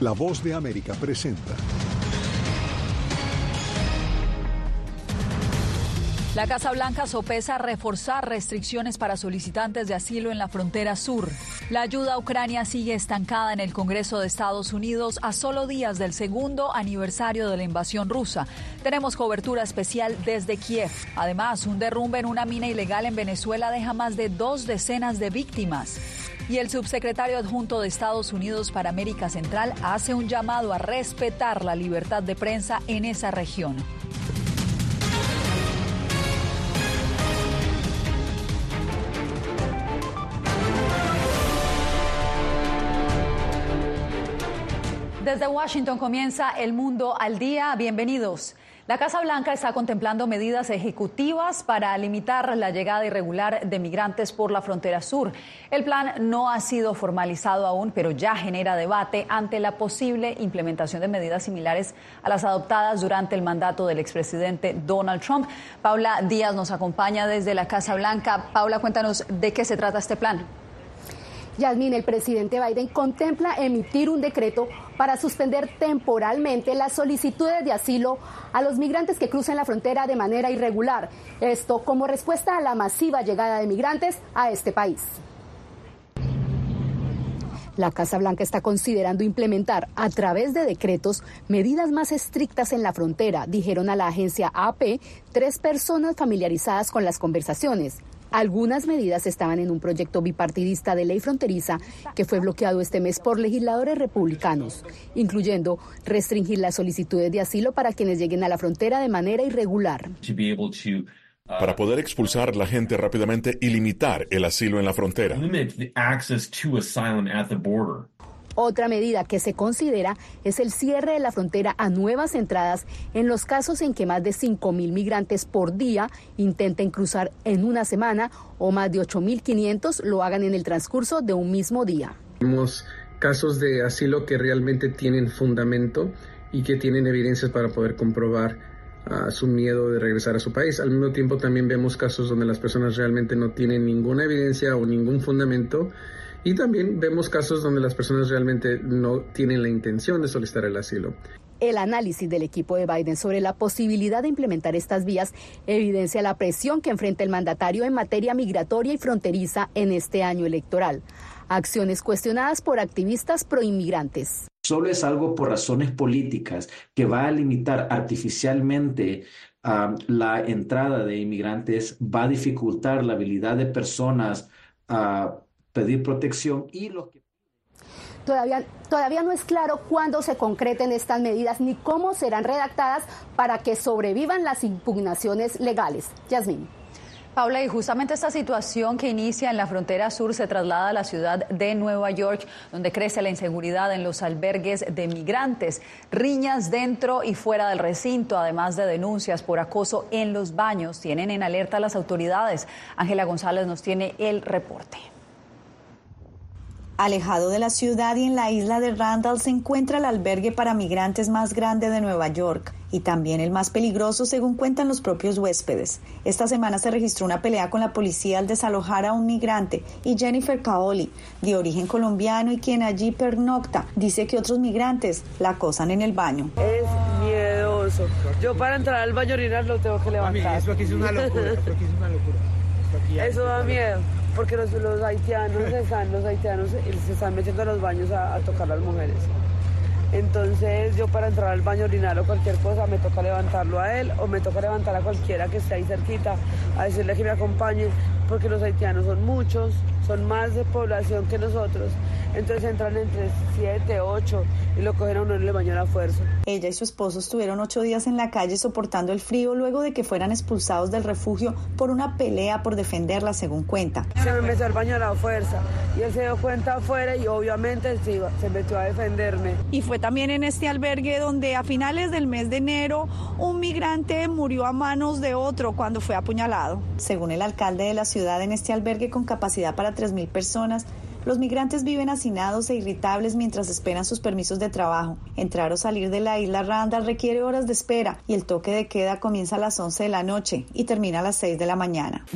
La voz de América presenta. La Casa Blanca sopesa reforzar restricciones para solicitantes de asilo en la frontera sur. La ayuda a Ucrania sigue estancada en el Congreso de Estados Unidos a solo días del segundo aniversario de la invasión rusa. Tenemos cobertura especial desde Kiev. Además, un derrumbe en una mina ilegal en Venezuela deja más de dos decenas de víctimas. Y el subsecretario adjunto de Estados Unidos para América Central hace un llamado a respetar la libertad de prensa en esa región. Desde Washington comienza El Mundo al Día. Bienvenidos. La Casa Blanca está contemplando medidas ejecutivas para limitar la llegada irregular de migrantes por la frontera sur. El plan no ha sido formalizado aún, pero ya genera debate ante la posible implementación de medidas similares a las adoptadas durante el mandato del expresidente Donald Trump. Paula Díaz nos acompaña desde la Casa Blanca. Paula, cuéntanos de qué se trata este plan. Yasmín, el presidente Biden contempla emitir un decreto para suspender temporalmente las solicitudes de asilo a los migrantes que crucen la frontera de manera irregular. Esto como respuesta a la masiva llegada de migrantes a este país. La Casa Blanca está considerando implementar a través de decretos medidas más estrictas en la frontera, dijeron a la agencia AP tres personas familiarizadas con las conversaciones. Algunas medidas estaban en un proyecto bipartidista de ley fronteriza que fue bloqueado este mes por legisladores republicanos, incluyendo restringir las solicitudes de asilo para quienes lleguen a la frontera de manera irregular. Para poder expulsar la gente rápidamente y limitar el asilo en la frontera. Otra medida que se considera es el cierre de la frontera a nuevas entradas en los casos en que más de 5.000 migrantes por día intenten cruzar en una semana o más de 8.500 lo hagan en el transcurso de un mismo día. Tenemos casos de asilo que realmente tienen fundamento y que tienen evidencias para poder comprobar ah, su miedo de regresar a su país. Al mismo tiempo también vemos casos donde las personas realmente no tienen ninguna evidencia o ningún fundamento y también vemos casos donde las personas realmente no tienen la intención de solicitar el asilo. El análisis del equipo de Biden sobre la posibilidad de implementar estas vías evidencia la presión que enfrenta el mandatario en materia migratoria y fronteriza en este año electoral. Acciones cuestionadas por activistas proinmigrantes. Solo es algo por razones políticas que va a limitar artificialmente ah, la entrada de inmigrantes, va a dificultar la habilidad de personas a pedir protección y los que... Todavía, todavía no es claro cuándo se concreten estas medidas ni cómo serán redactadas para que sobrevivan las impugnaciones legales. Yasmín. Paula, y justamente esta situación que inicia en la frontera sur se traslada a la ciudad de Nueva York, donde crece la inseguridad en los albergues de migrantes, riñas dentro y fuera del recinto, además de denuncias por acoso en los baños. Tienen en alerta a las autoridades. Ángela González nos tiene el reporte. Alejado de la ciudad y en la isla de Randall se encuentra el albergue para migrantes más grande de Nueva York y también el más peligroso según cuentan los propios huéspedes. Esta semana se registró una pelea con la policía al desalojar a un migrante y Jennifer Caoli, de origen colombiano y quien allí pernocta, dice que otros migrantes la acosan en el baño. Es miedoso. Yo para entrar al baño orinar lo tengo que levantar. eso aquí es una locura. Eso aquí es una locura. Eso da miedo porque los, los haitianos están, los haitianos se están metiendo a los baños a, tocar a las mujeres. Entonces yo para entrar al baño orinar o cualquier cosa me toca levantarlo a él o me toca levantar a cualquiera que esté ahí cerquita a decirle que me acompañe porque los haitianos son muchos, son más de población que nosotros. Entonces entran entre 7, 8 y lo cogen a uno en el baño a la fuerza. Ella y su esposo estuvieron ocho días en la calle soportando el frío luego de que fueran expulsados del refugio por una pelea por defenderla, según cuenta. Se me metió al baño a la fuerza y él se dio cuenta afuera y obviamente se, se metió a defenderme. Y fue también en este albergue donde a finales del mes de enero un migrante murió a manos de otro cuando fue apuñalado. Según el alcalde de la ciudad, en este albergue con capacidad para 3.000 personas, Los migrantes viven hacinados e irritables mientras esperan sus permisos de trabajo. Entrar o salir de la isla Randall requiere horas de espera y el toque de queda comienza a las 11 de la noche y termina a las 6 de la mañana.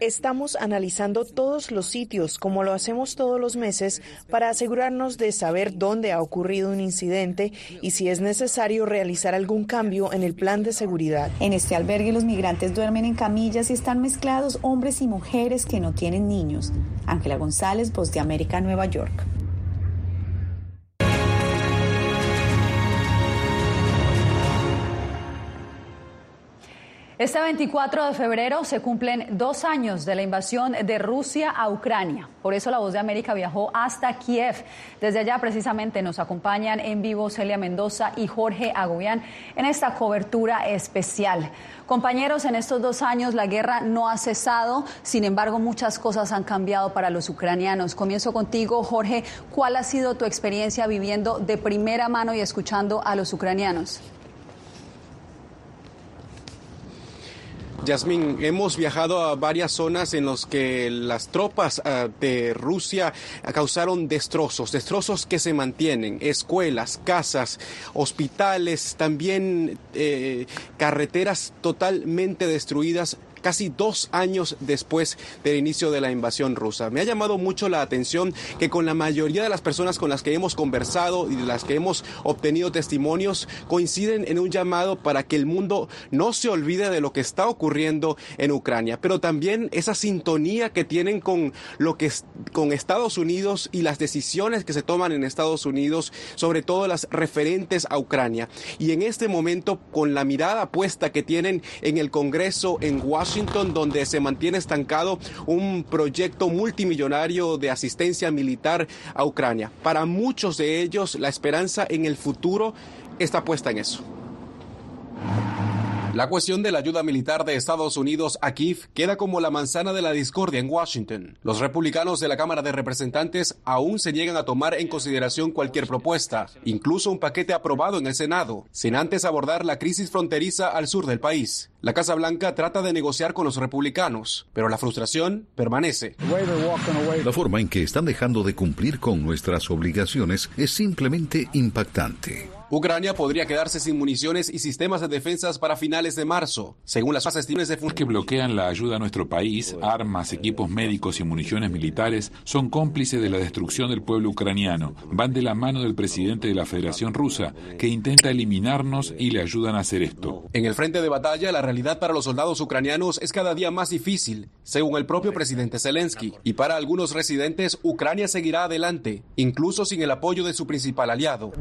Estamos analizando todos los sitios, como lo hacemos todos los meses, para asegurarnos de saber dónde ha ocurrido un incidente y si es necesario realizar algún cambio en el plan de seguridad. En este albergue los migrantes duermen en camillas y están mezclados hombres y mujeres que no tienen niños. Ángela González, Voz de América, Nueva York. Este 24 de febrero se cumplen dos años de la invasión de Rusia a Ucrania. Por eso la voz de América viajó hasta Kiev. Desde allá precisamente nos acompañan en vivo Celia Mendoza y Jorge Agobián en esta cobertura especial. Compañeros, en estos dos años la guerra no ha cesado, sin embargo muchas cosas han cambiado para los ucranianos. Comienzo contigo, Jorge. ¿Cuál ha sido tu experiencia viviendo de primera mano y escuchando a los ucranianos? Yasmín, hemos viajado a varias zonas en las que las tropas uh, de Rusia causaron destrozos, destrozos que se mantienen, escuelas, casas, hospitales, también eh, carreteras totalmente destruidas casi dos años después del inicio de la invasión rusa. Me ha llamado mucho la atención que con la mayoría de las personas con las que hemos conversado y de las que hemos obtenido testimonios coinciden en un llamado para que el mundo no se olvide de lo que está ocurriendo en Ucrania, pero también esa sintonía que tienen con lo que con Estados Unidos y las decisiones que se toman en Estados Unidos, sobre todo las referentes a Ucrania. Y en este momento con la mirada puesta que tienen en el Congreso en Washington Washington, donde se mantiene estancado un proyecto multimillonario de asistencia militar a Ucrania. Para muchos de ellos, la esperanza en el futuro está puesta en eso. La cuestión de la ayuda militar de Estados Unidos a Kiev queda como la manzana de la discordia en Washington. Los republicanos de la Cámara de Representantes aún se niegan a tomar en consideración cualquier propuesta, incluso un paquete aprobado en el Senado, sin antes abordar la crisis fronteriza al sur del país. La Casa Blanca trata de negociar con los republicanos, pero la frustración permanece. La forma en que están dejando de cumplir con nuestras obligaciones es simplemente impactante. Ucrania podría quedarse sin municiones y sistemas de defensas para finales de marzo, según las estimaciones de que bloquean la ayuda a nuestro país, armas, equipos médicos y municiones militares son cómplices de la destrucción del pueblo ucraniano. Van de la mano del presidente de la Federación Rusa, que intenta eliminarnos y le ayudan a hacer esto. En el frente de batalla, la realidad para los soldados ucranianos es cada día más difícil, según el propio presidente Zelensky. Y para algunos residentes, Ucrania seguirá adelante, incluso sin el apoyo de su principal aliado.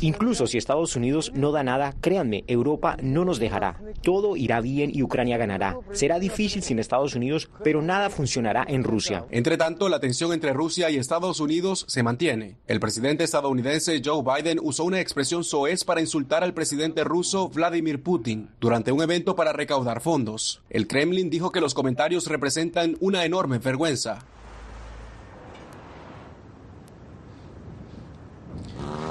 Incluso si Estados Unidos no da nada, créanme, Europa no nos dejará. Todo irá bien y Ucrania ganará. Será difícil sin Estados Unidos, pero nada funcionará en Rusia. Entre tanto, la tensión entre Rusia y Estados Unidos se mantiene. El presidente estadounidense Joe Biden usó una expresión soez para insultar al presidente ruso Vladimir Putin durante un evento para recaudar fondos. El Kremlin dijo que los comentarios representan una enorme vergüenza.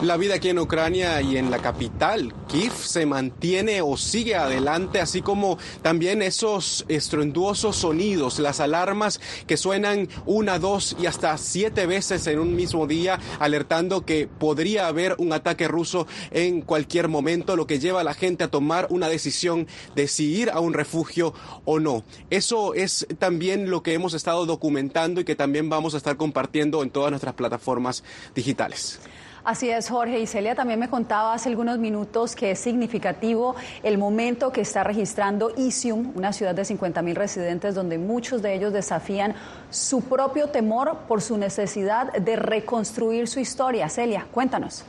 La vida aquí en Ucrania y en la capital, Kiev, se mantiene o sigue adelante, así como también esos estruendosos sonidos, las alarmas que suenan una, dos y hasta siete veces en un mismo día, alertando que podría haber un ataque ruso en cualquier momento, lo que lleva a la gente a tomar una decisión de si ir a un refugio o no. Eso es también lo que hemos estado documentando y que también vamos a estar compartiendo en todas nuestras plataformas digitales. Así es, Jorge. Y Celia también me contaba hace algunos minutos que es significativo el momento que está registrando Isium, una ciudad de 50 mil residentes, donde muchos de ellos desafían su propio temor por su necesidad de reconstruir su historia. Celia, cuéntanos.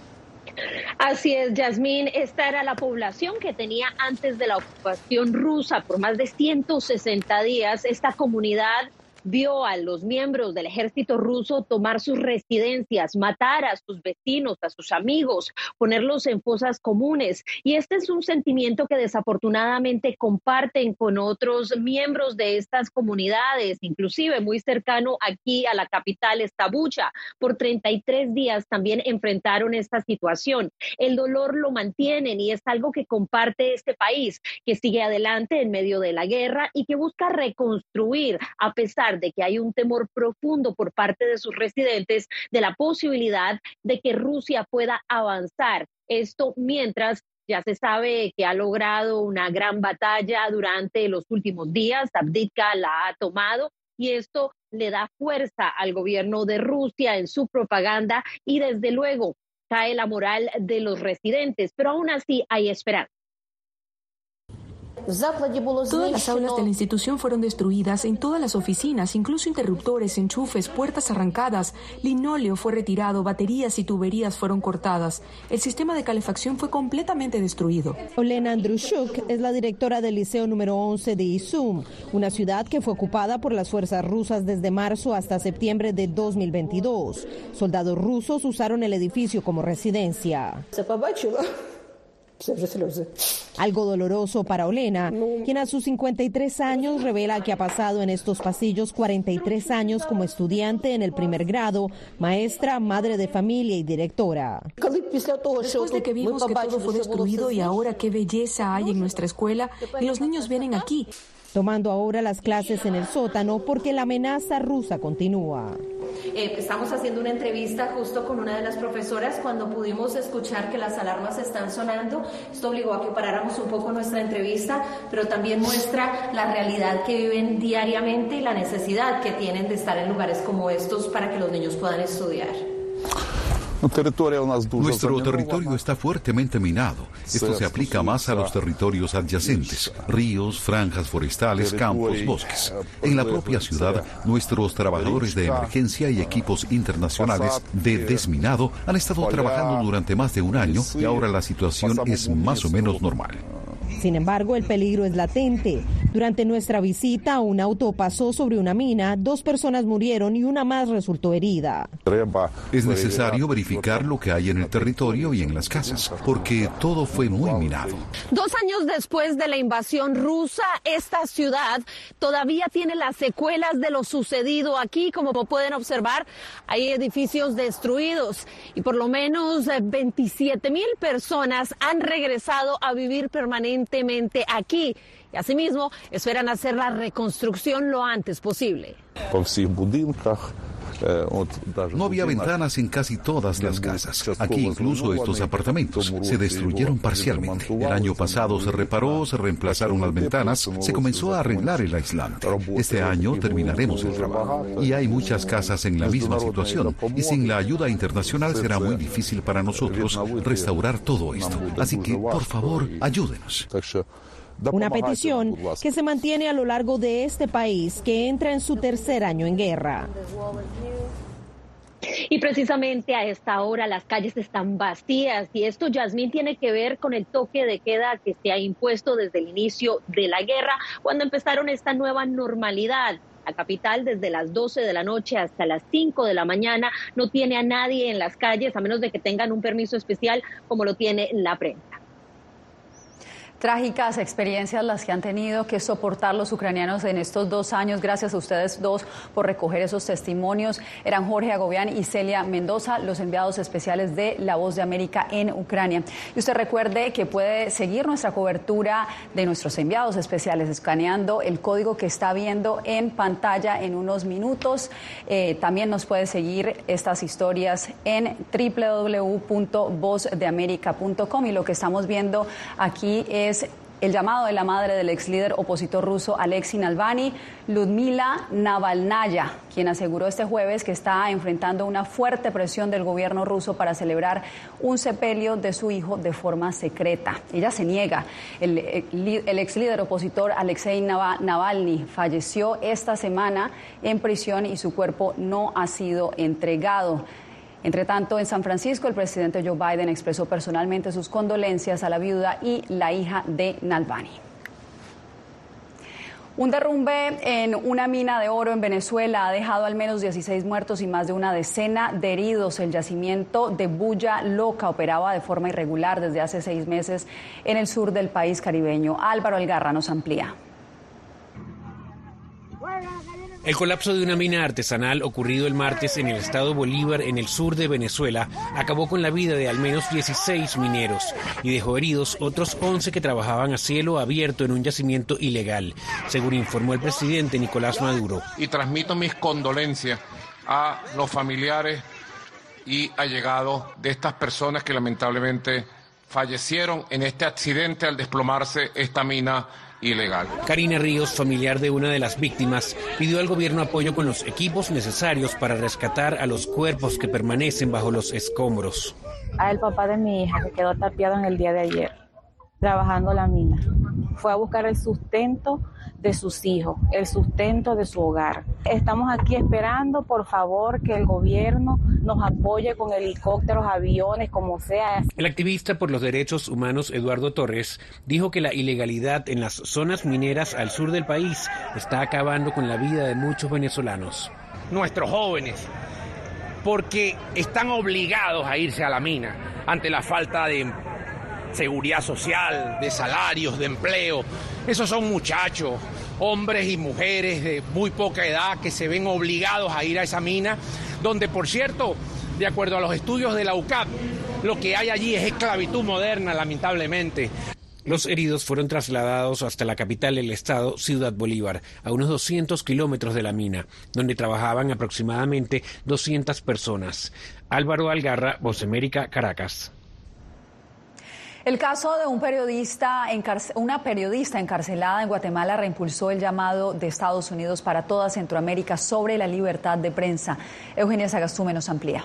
Así es, Yasmín. Esta era la población que tenía antes de la ocupación rusa por más de 160 días. Esta comunidad vio a los miembros del ejército ruso tomar sus residencias, matar a sus vecinos, a sus amigos, ponerlos en fosas comunes. Y este es un sentimiento que desafortunadamente comparten con otros miembros de estas comunidades, inclusive muy cercano aquí a la capital, Estabucha. Por 33 días también enfrentaron esta situación. El dolor lo mantienen y es algo que comparte este país, que sigue adelante en medio de la guerra y que busca reconstruir a pesar de que hay un temor profundo por parte de sus residentes de la posibilidad de que Rusia pueda avanzar. Esto mientras ya se sabe que ha logrado una gran batalla durante los últimos días. Abdika la ha tomado y esto le da fuerza al gobierno de Rusia en su propaganda y desde luego cae la moral de los residentes, pero aún así hay esperanza. Todas las aulas de la institución fueron destruidas, en todas las oficinas, incluso interruptores, enchufes, puertas arrancadas, linóleo fue retirado, baterías y tuberías fueron cortadas. El sistema de calefacción fue completamente destruido. Olena Andrushuk es la directora del Liceo número 11 de Izum, una ciudad que fue ocupada por las fuerzas rusas desde marzo hasta septiembre de 2022. Soldados rusos usaron el edificio como residencia. Algo doloroso para Olena, quien a sus 53 años revela que ha pasado en estos pasillos 43 años como estudiante en el primer grado, maestra, madre de familia y directora. Después de que vimos que todo fue destruido y ahora qué belleza hay en nuestra escuela y los niños vienen aquí. Tomando ahora las clases en el sótano porque la amenaza rusa continúa. Eh, estamos haciendo una entrevista justo con una de las profesoras cuando pudimos escuchar que las alarmas están sonando. Esto obligó a que paráramos un poco nuestra entrevista, pero también muestra la realidad que viven diariamente y la necesidad que tienen de estar en lugares como estos para que los niños puedan estudiar. Nuestro territorio está fuertemente minado. Esto se aplica más a los territorios adyacentes, ríos, franjas forestales, campos, bosques. En la propia ciudad, nuestros trabajadores de emergencia y equipos internacionales de desminado han estado trabajando durante más de un año y ahora la situación es más o menos normal. Sin embargo, el peligro es latente. Durante nuestra visita, un auto pasó sobre una mina, dos personas murieron y una más resultó herida. Es necesario verificar lo que hay en el territorio y en las casas, porque todo fue muy minado. Dos años después de la invasión rusa, esta ciudad todavía tiene las secuelas de lo sucedido aquí. Como pueden observar, hay edificios destruidos y por lo menos 27 mil personas han regresado a vivir permanentemente aquí y asimismo esperan hacer la reconstrucción lo antes posible. No había ventanas en casi todas las casas. Aquí incluso estos apartamentos se destruyeron parcialmente. El año pasado se reparó, se reemplazaron las ventanas, se comenzó a arreglar el aislante. Este año terminaremos el trabajo. Y hay muchas casas en la misma situación. Y sin la ayuda internacional será muy difícil para nosotros restaurar todo esto. Así que, por favor, ayúdenos. Una petición que se mantiene a lo largo de este país que entra en su tercer año en guerra. Y precisamente a esta hora las calles están vacías y esto, Yasmín, tiene que ver con el toque de queda que se ha impuesto desde el inicio de la guerra, cuando empezaron esta nueva normalidad. La capital desde las 12 de la noche hasta las 5 de la mañana no tiene a nadie en las calles a menos de que tengan un permiso especial como lo tiene la prensa. Trágicas experiencias las que han tenido que soportar los ucranianos en estos dos años. Gracias a ustedes dos por recoger esos testimonios. Eran Jorge Agobián y Celia Mendoza, los enviados especiales de La Voz de América en Ucrania. Y usted recuerde que puede seguir nuestra cobertura de nuestros enviados especiales escaneando el código que está viendo en pantalla en unos minutos. Eh, también nos puede seguir estas historias en www.vozdeamerica.com y lo que estamos viendo aquí es es el llamado de la madre del ex líder opositor ruso Alexei Navalny, Ludmila Navalnaya, quien aseguró este jueves que está enfrentando una fuerte presión del gobierno ruso para celebrar un sepelio de su hijo de forma secreta. Ella se niega. El, ex líder opositor Alexei Navalny falleció esta semana en prisión y su cuerpo no ha sido entregado. Entre tanto, en San Francisco, el presidente Joe Biden expresó personalmente sus condolencias a la viuda y la hija de Nalbani. Un derrumbe en una mina de oro en Venezuela ha dejado al menos 16 muertos y más de una decena de heridos. El yacimiento de Bulla Loca operaba de forma irregular desde hace seis meses en el sur del país caribeño. Álvaro Algarra nos amplía. El colapso de una mina artesanal ocurrido el martes en el estado Bolívar, en el sur de Venezuela, acabó con la vida de al menos 16 mineros y dejó heridos otros 11 que trabajaban a cielo abierto en un yacimiento ilegal, según informó el presidente Nicolás Maduro. Y transmito mis condolencias a los familiares y allegados de estas personas que lamentablemente fallecieron en este accidente al desplomarse esta mina ilegal. Karina Ríos, familiar de una de las víctimas, pidió al gobierno apoyo con los equipos necesarios para rescatar a los cuerpos que permanecen bajo los escombros. A el papá de mi hija que quedó tapiado en el día de ayer, trabajando la mina. Fue a buscar el sustento de sus hijos, el sustento de su hogar. Estamos aquí esperando, por favor, que el gobierno nos apoye con helicópteros, aviones, como sea. El activista por los derechos humanos Eduardo Torres dijo que la ilegalidad en las zonas mineras al sur del país está acabando con la vida de muchos venezolanos. Nuestros jóvenes, porque están obligados a irse a la mina ante la falta de seguridad social, de salarios, de empleo. Esos son muchachos, hombres y mujeres de muy poca edad que se ven obligados a ir a esa mina, donde por cierto, de acuerdo a los estudios de la UCAP, lo que hay allí es esclavitud moderna, lamentablemente. Los heridos fueron trasladados hasta la capital del estado, Ciudad Bolívar, a unos 200 kilómetros de la mina, donde trabajaban aproximadamente 200 personas. Álvaro Algarra, Voz América, Caracas. El caso de una periodista encarcelada en Guatemala reimpulsó el llamado de Estados Unidos para toda Centroamérica sobre la libertad de prensa. Eugenia Sagastume nos amplía.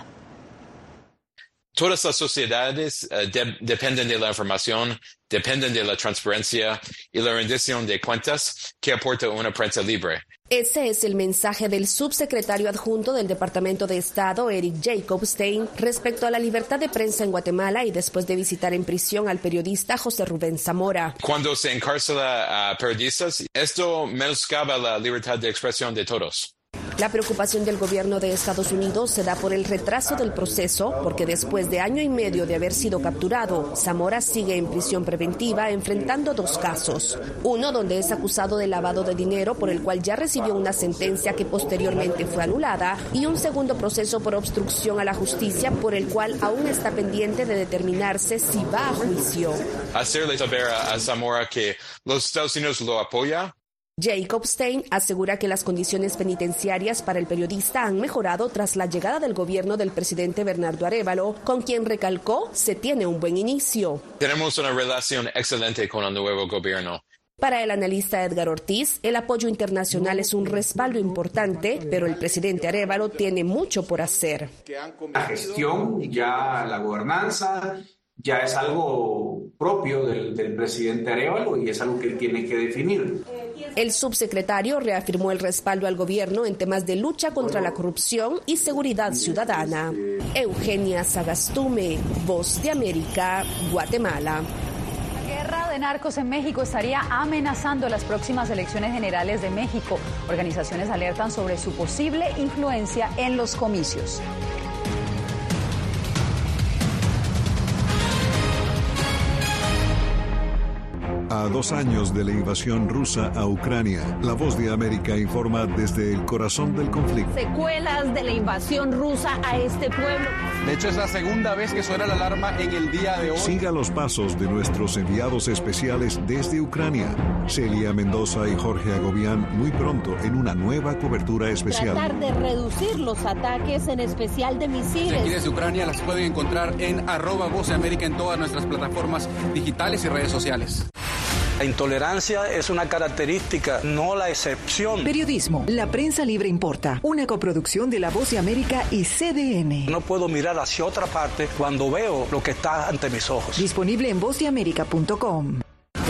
Todas las sociedades eh, dependen de la información, dependen de la transparencia y la rendición de cuentas que aporta una prensa libre. Ese es el mensaje del subsecretario adjunto del Departamento de Estado, Eric Jacobstein, respecto a la libertad de prensa en Guatemala y después de visitar en prisión al periodista José Rubén Zamora. Cuando se encarcela a periodistas, esto menoscaba la libertad de expresión de todos. La preocupación del gobierno de Estados Unidos se da por el retraso del proceso, porque después de año y medio de haber sido capturado, Zamora sigue en prisión preventiva enfrentando dos casos. Uno donde es acusado de lavado de dinero por el cual ya recibió una sentencia que posteriormente fue anulada y un segundo proceso por obstrucción a la justicia por el cual aún está pendiente de determinarse si va a juicio. Hacerle saber a Zamora que los Estados Unidos lo apoya Jacob Stein asegura que las condiciones penitenciarias para el periodista han mejorado tras la llegada del gobierno del presidente Bernardo Arevalo, con quien recalcó se tiene un buen inicio. Tenemos una relación excelente con el nuevo gobierno. Para el analista Edgar Ortiz, el apoyo internacional es un respaldo importante, pero el presidente Arevalo tiene mucho por hacer. La gestión, ya la gobernanza, ya es algo propio del, del presidente Arevalo y es algo que él tiene que definir. El subsecretario reafirmó el respaldo al gobierno en temas de lucha contra la corrupción y seguridad ciudadana. Eugenia Sagastume, Voz de América, Guatemala. La guerra de narcos en México estaría amenazando las próximas elecciones generales de México. Organizaciones alertan sobre su posible influencia en los comicios. A dos años de la invasión rusa a Ucrania, La Voz de América informa desde el corazón del conflicto. Secuelas de la invasión rusa a este pueblo. De hecho, es la segunda vez que suena la alarma en el día de hoy. Siga los pasos de nuestros enviados especiales desde Ucrania, Celia Mendoza y Jorge Agobián, muy pronto en una nueva cobertura especial. Tratar de reducir los ataques, en especial de misiles. Aquí desde Ucrania las pueden encontrar en arroba Voz de América en todas nuestras plataformas digitales y redes sociales. La intolerancia es una característica, no la excepción. Periodismo. La prensa libre importa. Una coproducción de La Voz de América y CDN. No puedo mirar hacia otra parte cuando veo lo que está ante mis ojos. Disponible en vozdeamerica.com.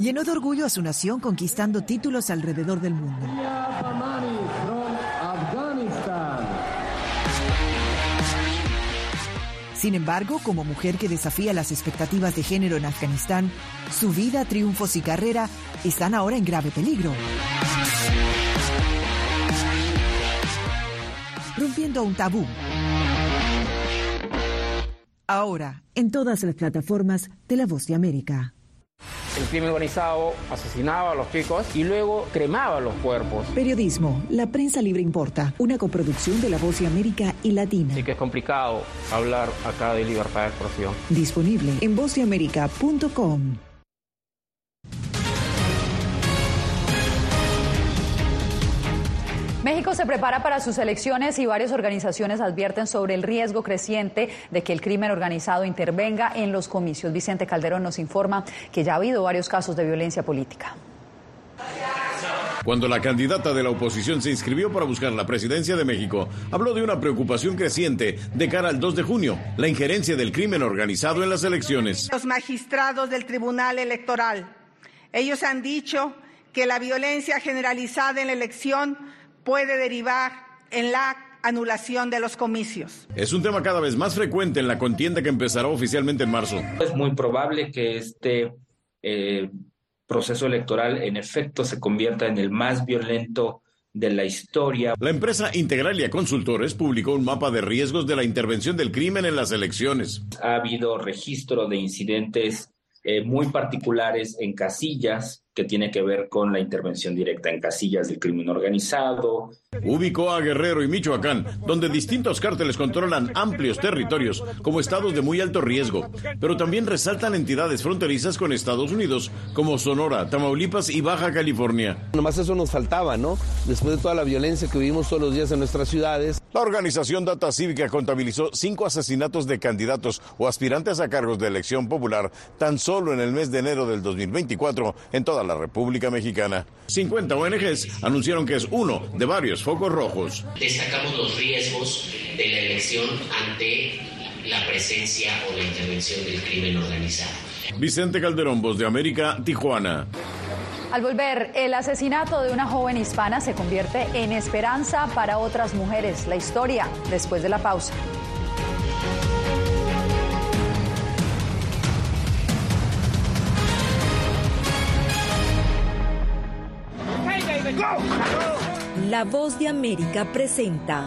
Llenó de orgullo a su nación conquistando títulos alrededor del mundo. Sin embargo, como mujer que desafía las expectativas de género en Afganistán, su vida, triunfos y carrera están ahora en grave peligro. Rompiendo un tabú. Ahora, en todas las plataformas de La Voz de América. El crimen organizado asesinaba a los chicos y luego cremaba los cuerpos. Periodismo, la prensa libre importa, una coproducción de La Voz de América y Latina. Así que es complicado hablar acá de libertad de expresión. Disponible en vozdeamerica.com. México se prepara para sus elecciones y varias organizaciones advierten sobre el riesgo creciente de que el crimen organizado intervenga en los comicios. Vicente Calderón nos informa que ya ha habido varios casos de violencia política. Cuando la candidata de la oposición se inscribió para buscar la presidencia de México, habló de una preocupación creciente de cara al 2 de junio, la injerencia del crimen organizado en las elecciones. Los magistrados del Tribunal Electoral, ellos han dicho que la violencia generalizada en la elección puede derivar en la anulación de los comicios. Es un tema cada vez más frecuente en la contienda que empezará oficialmente en marzo. Es muy probable que este eh, proceso electoral en efecto se convierta en el más violento de la historia. La empresa Integralia Consultores publicó un mapa de riesgos de la intervención del crimen en las elecciones. Ha habido registro de incidentes eh, muy particulares en casillas que tiene que ver con la intervención directa en casillas del crimen organizado. Ubicó a Guerrero y Michoacán, donde distintos cárteles controlan amplios territorios como estados de muy alto riesgo, pero también resaltan entidades fronterizas con Estados Unidos como Sonora, Tamaulipas y Baja California. Nomás eso nos faltaba, ¿no? Después de toda la violencia que vivimos todos los días en nuestras ciudades. La organización Data Cívica contabilizó cinco asesinatos de candidatos o aspirantes a cargos de elección popular tan solo en el mes de enero del 2024 en toda la República Mexicana. 50 ONGs anunciaron que es uno de varios focos rojos. Destacamos los riesgos de la elección ante la presencia o la intervención del crimen organizado. Vicente Calderón, Voz de América, Tijuana. Al volver, el asesinato de una joven hispana se convierte en esperanza para otras mujeres. La historia después de la pausa. La Voz de América presenta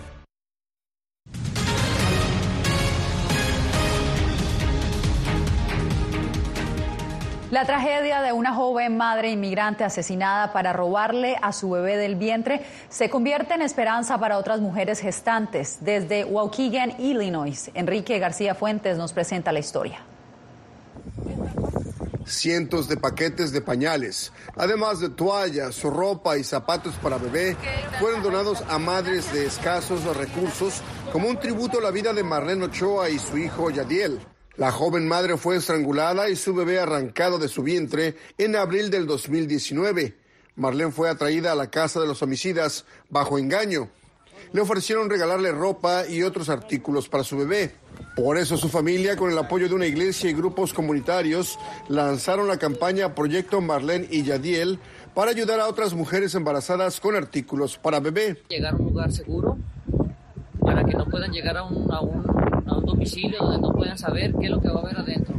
La tragedia de una joven madre inmigrante asesinada para robarle a su bebé del vientre se convierte en esperanza para otras mujeres gestantes. Desde Waukegan, Illinois, Enrique García Fuentes nos presenta la historia. Cientos de paquetes de pañales, además de toallas, ropa y zapatos para bebé, fueron donados a madres de escasos recursos como un tributo a la vida de Marlene Ochoa y su hijo Yadiel. La joven madre fue estrangulada y su bebé arrancado de su vientre en abril del 2019. Marlene fue atraída a la casa de los homicidas bajo engaño. Le ofrecieron regalarle ropa y otros artículos para su bebé. Por eso su familia, con el apoyo de una iglesia y grupos comunitarios, lanzaron la campaña Proyecto Marlene y Yadiel para ayudar a otras mujeres embarazadas con artículos para bebé. Llegar a un lugar seguro para que no puedan llegar a un, a un, a un domicilio donde no puedan saber qué es lo que va a haber adentro.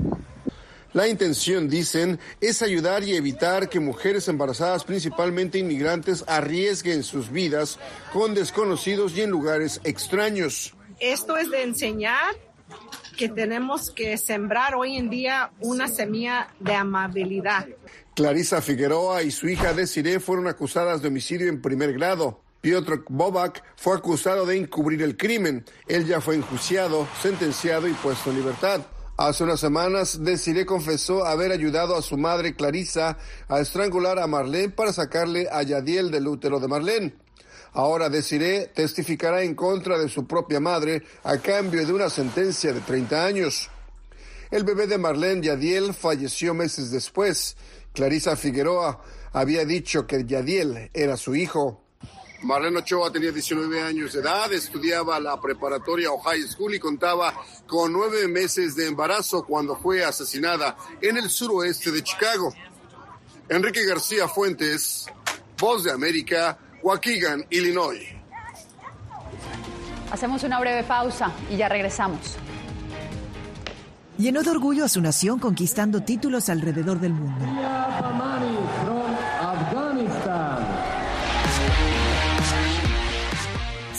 La intención, dicen, es ayudar y evitar que mujeres embarazadas, principalmente inmigrantes, arriesguen sus vidas con desconocidos y en lugares extraños. Esto es de enseñar que tenemos que sembrar hoy en día una semilla de amabilidad. Clarisa Figueroa y su hija Desiree fueron acusadas de homicidio en primer grado. Piotr Bobak fue acusado de encubrir el crimen. Él ya fue enjuiciado, sentenciado y puesto en libertad. Hace unas semanas, Desiree confesó haber ayudado a su madre Clarisa a estrangular a Marlene para sacarle a Yadiel del útero de Marlene. Ahora Desiree testificará en contra de su propia madre a cambio de una sentencia de 30 años. El bebé de Marlene Yadiel falleció meses después. Clarisa Figueroa había dicho que Yadiel era su hijo. Marlene Ochoa tenía 19 años de edad, estudiaba la preparatoria o high school y contaba con nueve meses de embarazo cuando fue asesinada en el suroeste de Chicago. Enrique García Fuentes, Voz de América, Waukegan, Illinois. Hacemos una breve pausa y ya regresamos. Llenó de orgullo a su nación conquistando títulos alrededor del mundo.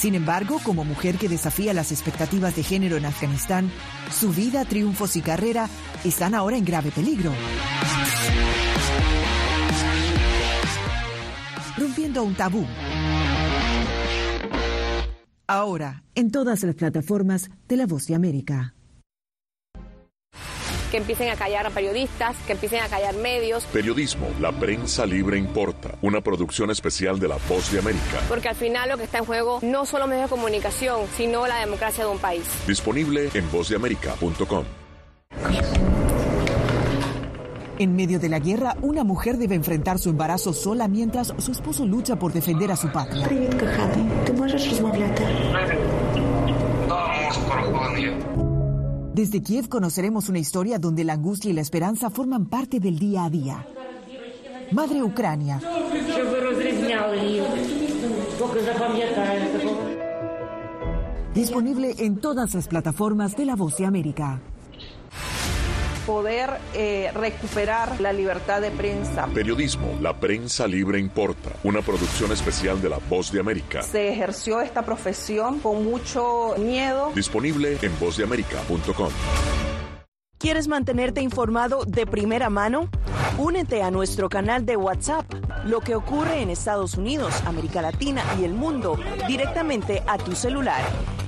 Sin embargo, como mujer que desafía las expectativas de género en Afganistán, su vida, triunfos y carrera están ahora en grave peligro. Rompiendo un tabú. Ahora, en todas las plataformas de La Voz de América que empiecen a callar a periodistas, que empiecen a callar medios. Periodismo, la prensa libre importa. Una producción especial de La Voz de América. Porque al final lo que está en juego no solo medios de comunicación, sino la democracia de un país. Disponible en vozdeamerica.com. En medio de la guerra, una mujer debe enfrentar su embarazo sola mientras su esposo lucha por defender a su patria. Desde Kiev conoceremos una historia donde la angustia y la esperanza forman parte del día a día. Madre Ucrania. Disponible en todas las plataformas de La Voz de América poder eh, recuperar la libertad de prensa. Periodismo, la prensa libre importa. Una producción especial de La Voz de América. Se ejerció esta profesión con mucho miedo. Disponible en vozdeamerica.com. ¿Quieres mantenerte informado de primera mano? Únete a nuestro canal de WhatsApp. Lo que ocurre en Estados Unidos, América Latina y el mundo directamente a tu celular.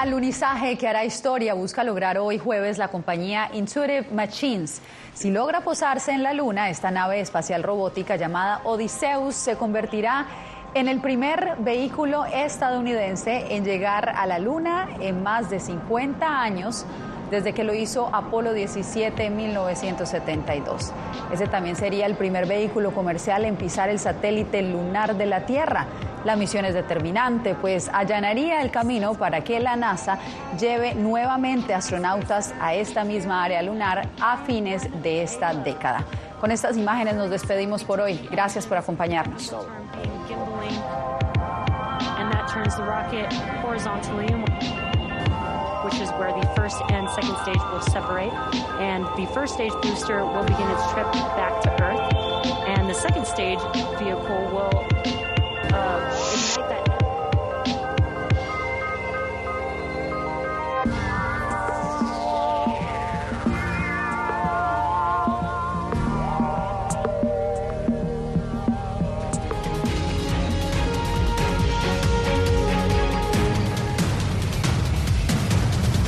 Alunizaje que hará historia busca lograr hoy jueves la compañía Intuitive Machines. Si logra posarse en la Luna, esta nave espacial robótica llamada Odysseus se convertirá en el primer vehículo estadounidense en llegar a la Luna en más de 50 años desde que lo hizo Apolo 17 en 1972. Ese también sería el primer vehículo comercial en pisar el satélite lunar de la Tierra. La misión es determinante, pues allanaría el camino para que la NASA lleve nuevamente astronautas a esta misma área lunar a fines de esta década. Con estas imágenes nos despedimos por hoy. Gracias por acompañarnos. Which is where the first and second stage will separate. And the first stage booster will begin its trip back to Earth. And the second stage vehicle will